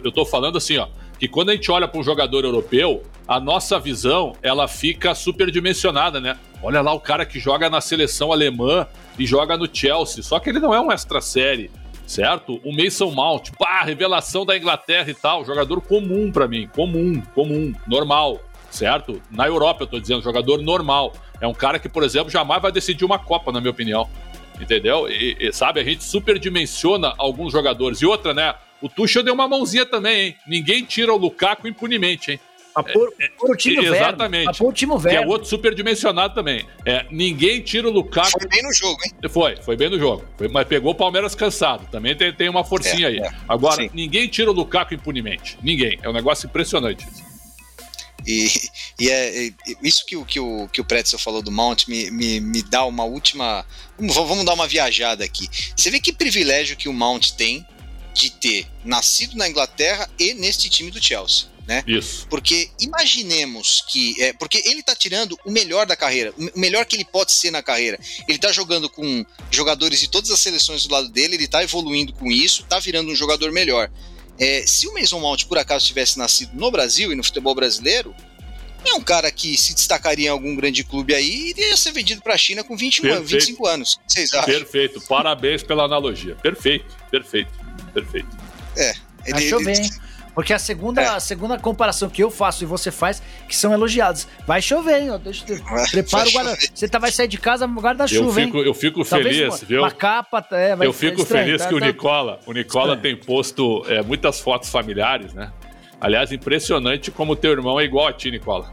Eu, tô falando assim, ó. Que quando a gente olha para um jogador europeu, a nossa visão ela fica superdimensionada, né? Olha lá o cara que joga na seleção alemã e joga no Chelsea. Só que ele não é um extra série, certo? O Mason Mount, pá, revelação da Inglaterra e tal. Jogador comum para mim. Comum, comum, normal, certo? Na Europa, eu tô dizendo, jogador normal. É um cara que, por exemplo, jamais vai decidir uma Copa, na minha opinião. Entendeu? E, e, sabe, a gente superdimensiona alguns jogadores. E outra, né? o Tuchel deu uma mãozinha também, hein? Ninguém tira o Lukaku impunemente, hein? Pra pôr, É, o time é, exatamente. Pra pôr o time Que é outro superdimensionado também. É, ninguém tira o Lukaku. Foi bem no jogo, hein? Foi, foi bem no jogo. Foi- mas pegou o Palmeiras cansado. Também tem, tem uma forcinha É, aí. é. Agora, Sim. ninguém tira o Lukaku impunemente. Ninguém. É um negócio impressionante. E, e é, isso que o, que, o, que o Pretzel falou do Mount me, me, me dá uma última. Vamos, vamos dar uma viajada aqui. Você vê que privilégio que o Mount tem de ter nascido na Inglaterra e neste time do Chelsea. Né? Isso. Porque imaginemos que. É, porque ele tá tirando o melhor da carreira, o melhor que ele pode ser na carreira. Ele tá jogando com jogadores de todas as seleções do lado dele, ele tá evoluindo com isso, tá virando um jogador melhor. É, se o Mason Mount por acaso tivesse nascido no Brasil e no futebol brasileiro, é um cara que se destacaria em algum grande clube aí e iria ser vendido pra China com 21 anos, Perfeito. 25 anos. O que Vocês acham? Perfeito. Parabéns pela analogia. Perfeito, perfeito, perfeito. Ele- Achou ele- bem. Porque a segunda, É. a segunda comparação que eu faço e você faz, que são elogiados. Vai chover, hein? Deixa eu... Prepara o guarda. Você tá, vai sair de casa Eu guarda-chuva, hein? fico, eu fico Talvez feliz, uma, viu? uma capa, é, vai eu fico estranho, feliz tá? que o Tá- Nicola, o Nicola estranho. tem posto é, muitas fotos familiares, né? Aliás, impressionante como teu irmão é igual a ti, Nicola.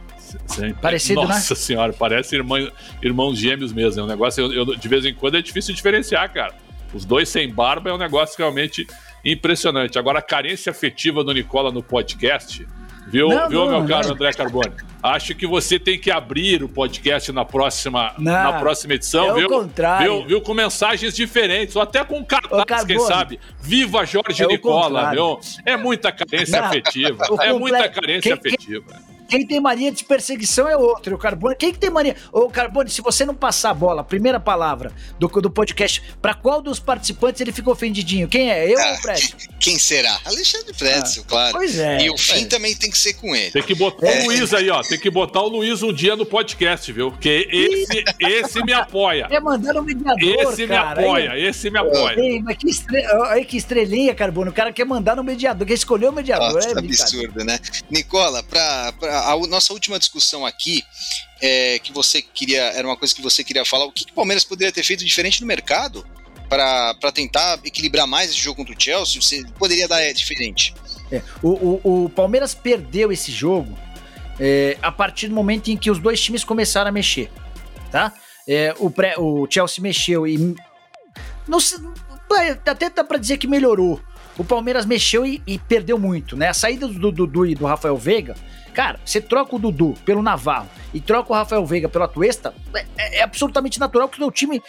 Parecido, né? Nossa senhora, parece irmã, irmãos gêmeos mesmo. É um negócio, eu- eu- de vez em quando é difícil diferenciar, cara. Os dois sem barba é um negócio realmente impressionante. Agora, a carência afetiva do Nicola no podcast, viu, Não, viu não, meu caro não. André Carbone? Acho que você tem que abrir o podcast na próxima, na próxima edição, é viu? contrário. Viu, viu? Com mensagens diferentes, ou até com cartaz, Ô, Carbone. quem sabe? Viva Jorge É Nicola, meu. É muita carência afetiva. o É muita carência quem- afetiva. Quem tem mania de perseguição é outro. O Carbone. Quem que tem mania? Ô, Carbone, se você não passar a bola, a primeira palavra do, do podcast, pra qual dos participantes ele ficou ofendidinho? Quem é? Eu ou Ah, o Fred? Quem será? Alexandre Pretzel, claro. Pois é. e o fim também tem que ser com ele. Tem que botar É. o Luiz aí, ó. Tem que botar o Luiz um dia no podcast, viu? Porque esse, esse me apoia. É mandando um mediador, Esse me cara. apoia, esse me apoia. Ei, mas que, estre... Que estrelinha, Carbono. O cara quer mandar no mediador, quer escolher o mediador. Nossa, é absurdo, né? Nicola, para a nossa última discussão aqui, é, que você queria, era uma coisa que você queria falar, o que, que o Palmeiras poderia ter feito diferente no mercado para tentar equilibrar mais esse jogo contra o Chelsea? Você poderia dar é, diferente? É, o, o- o Palmeiras perdeu esse jogo é, a partir do momento em que os dois times começaram a mexer, tá? É, o, pré- o Chelsea mexeu e não sei, até dá pra dizer que melhorou. O Palmeiras mexeu e, e perdeu muito, né? A saída do Dudu e do Rafael Veiga, cara, você troca o Dudu pelo Navarro e troca o Rafael Veiga pelo Atuesta, é, é absolutamente natural que o seu time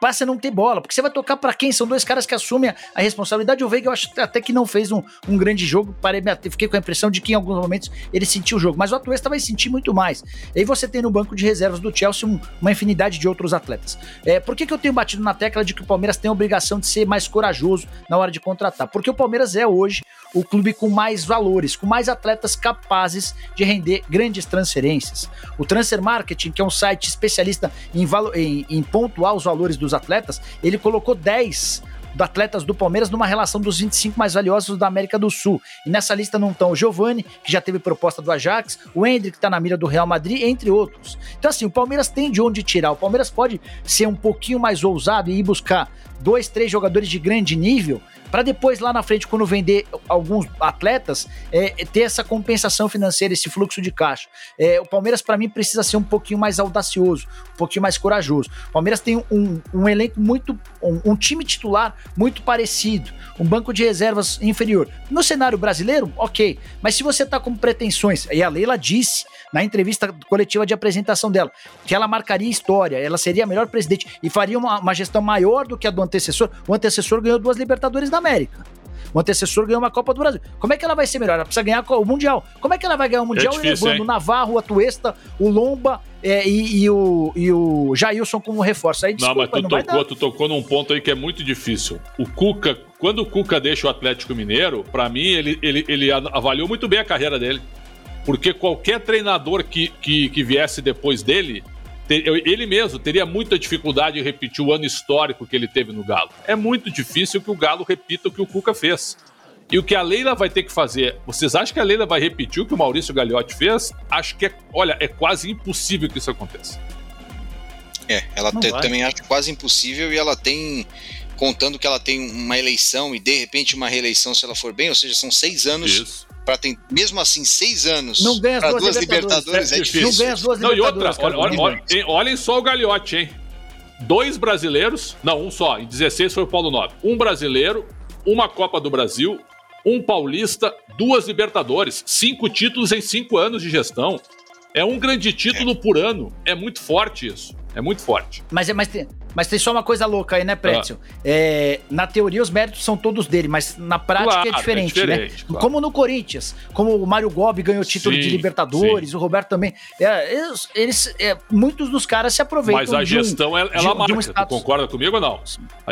passe a não ter bola, porque você vai tocar pra quem? São dois caras que assumem a, a responsabilidade. O Veiga eu acho até que não fez um, um grande jogo, parei, fiquei com a impressão de que em alguns momentos ele sentiu o jogo, mas o Atuesta vai sentir muito mais. E aí você tem no banco de reservas do Chelsea um- uma infinidade de outros atletas. É, por que, que eu tenho batido na tecla de que o Palmeiras tem a obrigação de ser mais corajoso na hora de contratar? Porque o Palmeiras é hoje o clube com mais valores, com mais atletas capazes de render grandes transferências. O Transfer Marketing, que é um site especialista em, em- em pontuar os valores dos atletas, ele colocou 10 do atletas do Palmeiras numa relação dos 25 mais valiosos da América do Sul. E nessa lista não estão o Giovani, que já teve proposta do Ajax, o Hendrick, que está na mira do Real Madrid, entre outros. Então, assim, o Palmeiras tem de onde tirar. O Palmeiras pode ser um pouquinho mais ousado e ir buscar dois, três jogadores de grande nível para depois lá na frente, quando vender alguns atletas, é, é ter essa compensação financeira, esse fluxo de caixa. É, o Palmeiras, para mim, precisa ser um pouquinho mais audacioso, um pouquinho mais corajoso. O Palmeiras tem um, um elenco muito. Um, um time titular muito parecido, um banco de reservas inferior. No cenário brasileiro, ok. Mas se você tá com pretensões, e a Leila disse na entrevista coletiva de apresentação dela, que ela marcaria história, ela seria a melhor presidente e faria uma, uma gestão maior do que a do antecessor. O antecessor ganhou duas Libertadores da América. O antecessor ganhou uma Copa do Brasil. Como é que ela vai ser melhor? Ela precisa ganhar o Mundial. Como é que ela vai ganhar o Mundial difícil, levando hein? o Navarro, o Atuesta, o Lomba é, e, e o, e o Jailson como reforço? Aí, Não, desculpa, mas tu não tocou, tu tocou num ponto aí que é muito difícil. O Cuca, quando o Cuca deixa o Atlético Mineiro, pra mim, ele, ele, ele avaliou muito bem a carreira dele. Porque qualquer treinador que, que, que viesse depois dele, ele mesmo teria muita dificuldade em repetir o ano histórico que ele teve no Galo. É muito difícil que o Galo repita o que o Cuca fez. E o que a Leila vai ter que fazer, vocês acham que a Leila vai repetir o que o Maurício Gagliotti fez? Acho que é, olha, é quase impossível que isso aconteça. É, ela te- também acho quase impossível e ela tem contando que ela tem uma eleição e de repente uma reeleição se ela for bem, ou seja, são seis anos para ter, mesmo assim, seis anos não ganha as duas, duas Libertadores, Libertadores é, é difícil. Não ganha as duas não, Libertadores. E outra, olha, olha, olhem só o Gagliotti, hein? Dois brasileiros, não, um só, em 16 foi o Paulo Nobre. Um brasileiro, uma Copa do Brasil, um paulista, duas Libertadores, cinco títulos em cinco anos de gestão. É um grande título por ano. É muito forte isso. É muito forte. Mas, é, mas, tem, mas tem só uma coisa louca aí, né, Pretzel? Ah. É, na teoria, os méritos são todos dele, mas na prática é claro, é diferente, é diferente né? Claro. Como no Corinthians, como o Mário Gobi ganhou o título sim, de Libertadores, sim. o Roberto também. É, eles, eles é, muitos dos caras se aproveitam. Mas a gestão, um, ela, ela de, marca. De um concorda comigo ou não?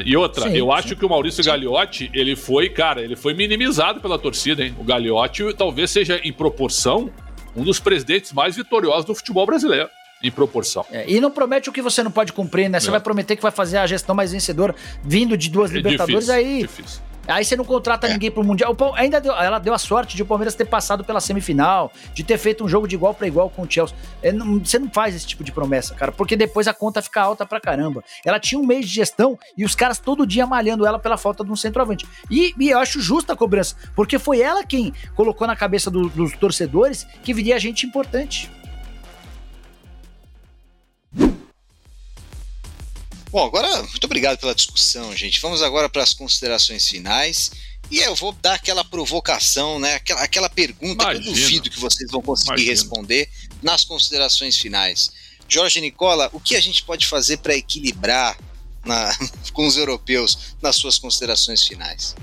E outra, sim, eu acho que o Maurício Gagliotti, ele foi, cara, ele foi minimizado pela torcida, hein? O Gagliotti talvez seja em proporção um dos presidentes mais vitoriosos do futebol brasileiro em proporção. É, e não promete o que você não pode cumprir, né? Você é. vai prometer que vai fazer a gestão mais vencedora vindo de duas é Libertadores, difícil, aí. Difícil. Aí você não contrata é. ninguém pro Mundial. ainda deu, ela deu a sorte de o Palmeiras ter passado pela semifinal, de ter feito um jogo de igual para igual com o Chelsea. É, não, você não faz esse tipo de promessa, cara, porque depois a conta fica alta pra caramba. Ela tinha um mês de gestão e os caras todo dia malhando ela pela falta de um centroavante. E, e eu acho justa a cobrança, porque foi ela quem colocou na cabeça do, dos torcedores que viria gente importante. Bom, agora, muito obrigado pela discussão, gente. Vamos agora para as considerações finais. E eu vou dar aquela provocação, né? Aquela, aquela pergunta Imagina. que eu duvido que vocês vão conseguir Imagina. responder nas considerações finais. Jorge Nicola, o que a gente pode fazer para equilibrar na, [laughs] com os europeus nas suas considerações finais?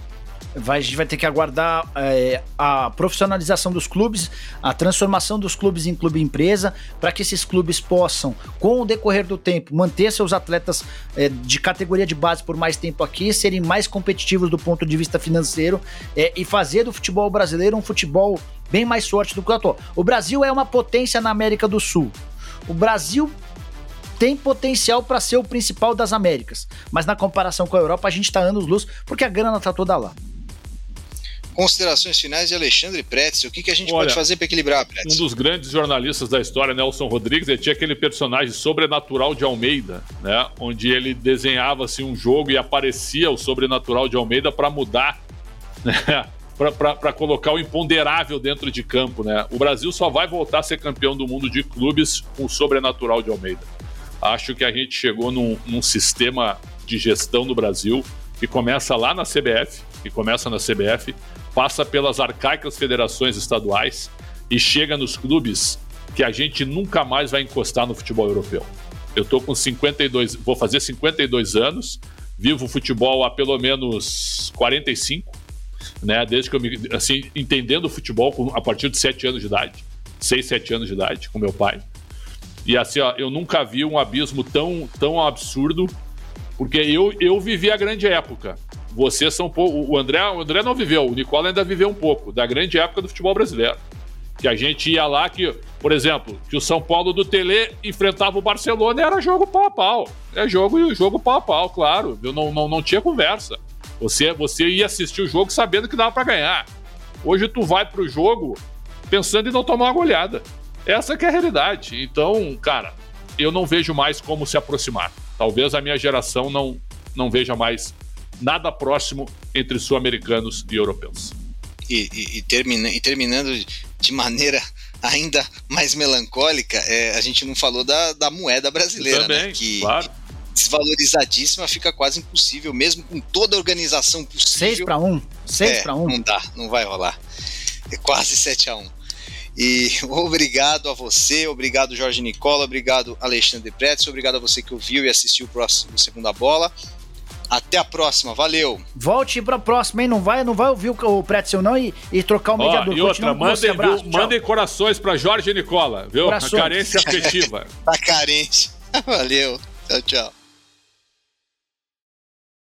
Vai, a gente vai ter que aguardar é, a profissionalização dos clubes, a transformação dos clubes em clube empresa, para que esses clubes possam, com o decorrer do tempo, manter seus atletas é, de categoria de base por mais tempo aqui, serem mais competitivos do ponto de vista financeiro é, e fazer do futebol brasileiro um futebol bem mais forte do que o atual. O Brasil é uma potência na América do Sul. O Brasil tem potencial para ser o principal das Américas, mas na comparação com a Europa a gente está anos luz porque a grana está toda lá. Considerações finais de Alexandre Pretz. O que, que a gente Olha, pode fazer para equilibrar, Pretz? Um dos grandes jornalistas da história, Nelson Rodrigues, ele tinha aquele personagem sobrenatural de Almeida, né? Onde ele desenhava assim, um jogo e aparecia o sobrenatural de Almeida para mudar, [laughs] né? para colocar o imponderável dentro de campo, né? O Brasil só vai voltar a ser campeão do mundo de clubes com o sobrenatural de Almeida. Acho que a gente chegou num, num sistema de gestão no Brasil que começa lá na CBF, que começa na CBF, passa pelas arcaicas federações estaduais e chega nos clubes que a gente nunca mais vai encostar no futebol europeu. Eu tô com 52, vou fazer 52 anos, vivo futebol há pelo menos 45, né? Desde que eu me, assim, entendendo o futebol a partir de 7 anos de idade, 6, 7 anos de idade, com meu pai. E assim, ó, eu nunca vi um abismo tão, tão absurdo, porque eu, eu vivi a grande época. Vocês são. O André, o André não viveu, o Nicola ainda viveu um pouco, da grande época do futebol brasileiro. Que a gente ia lá, que, por exemplo, que o São Paulo do Tele enfrentava o Barcelona e era jogo pau a pau. É jogo e jogo pau a pau, claro. Eu não, não, não tinha conversa. Você, você ia assistir o jogo sabendo que dava para ganhar. Hoje tu vai pro jogo pensando em não tomar uma goleada. Essa que é a realidade. Então, cara, eu não vejo mais como se aproximar. Talvez a minha geração não, não veja mais nada próximo entre sul-americanos e europeus. E, e, e, termina, e, terminando de maneira ainda mais melancólica, é, a gente não falou da, da moeda brasileira, Também, né? Que claro. desvalorizadíssima fica quase impossível, mesmo com toda a organização possível. 6 para 1. 6 é, para 1. Não dá, não vai rolar. É quase 7 a 1. E [laughs] obrigado a você, obrigado Jorge Nicola, obrigado Alexandre Pretz, obrigado a você que ouviu e assistiu o próximo Segunda Bola. Até a próxima, valeu. Volte pra próxima, hein? Não vai, não vai ouvir o, Pretzel não e, e trocar o mediador. e outra, mandem, viu, mandem corações pra Jorge e Nicola, viu? Corações. A carência afetiva. [laughs] a carência. Valeu. Tchau, tchau.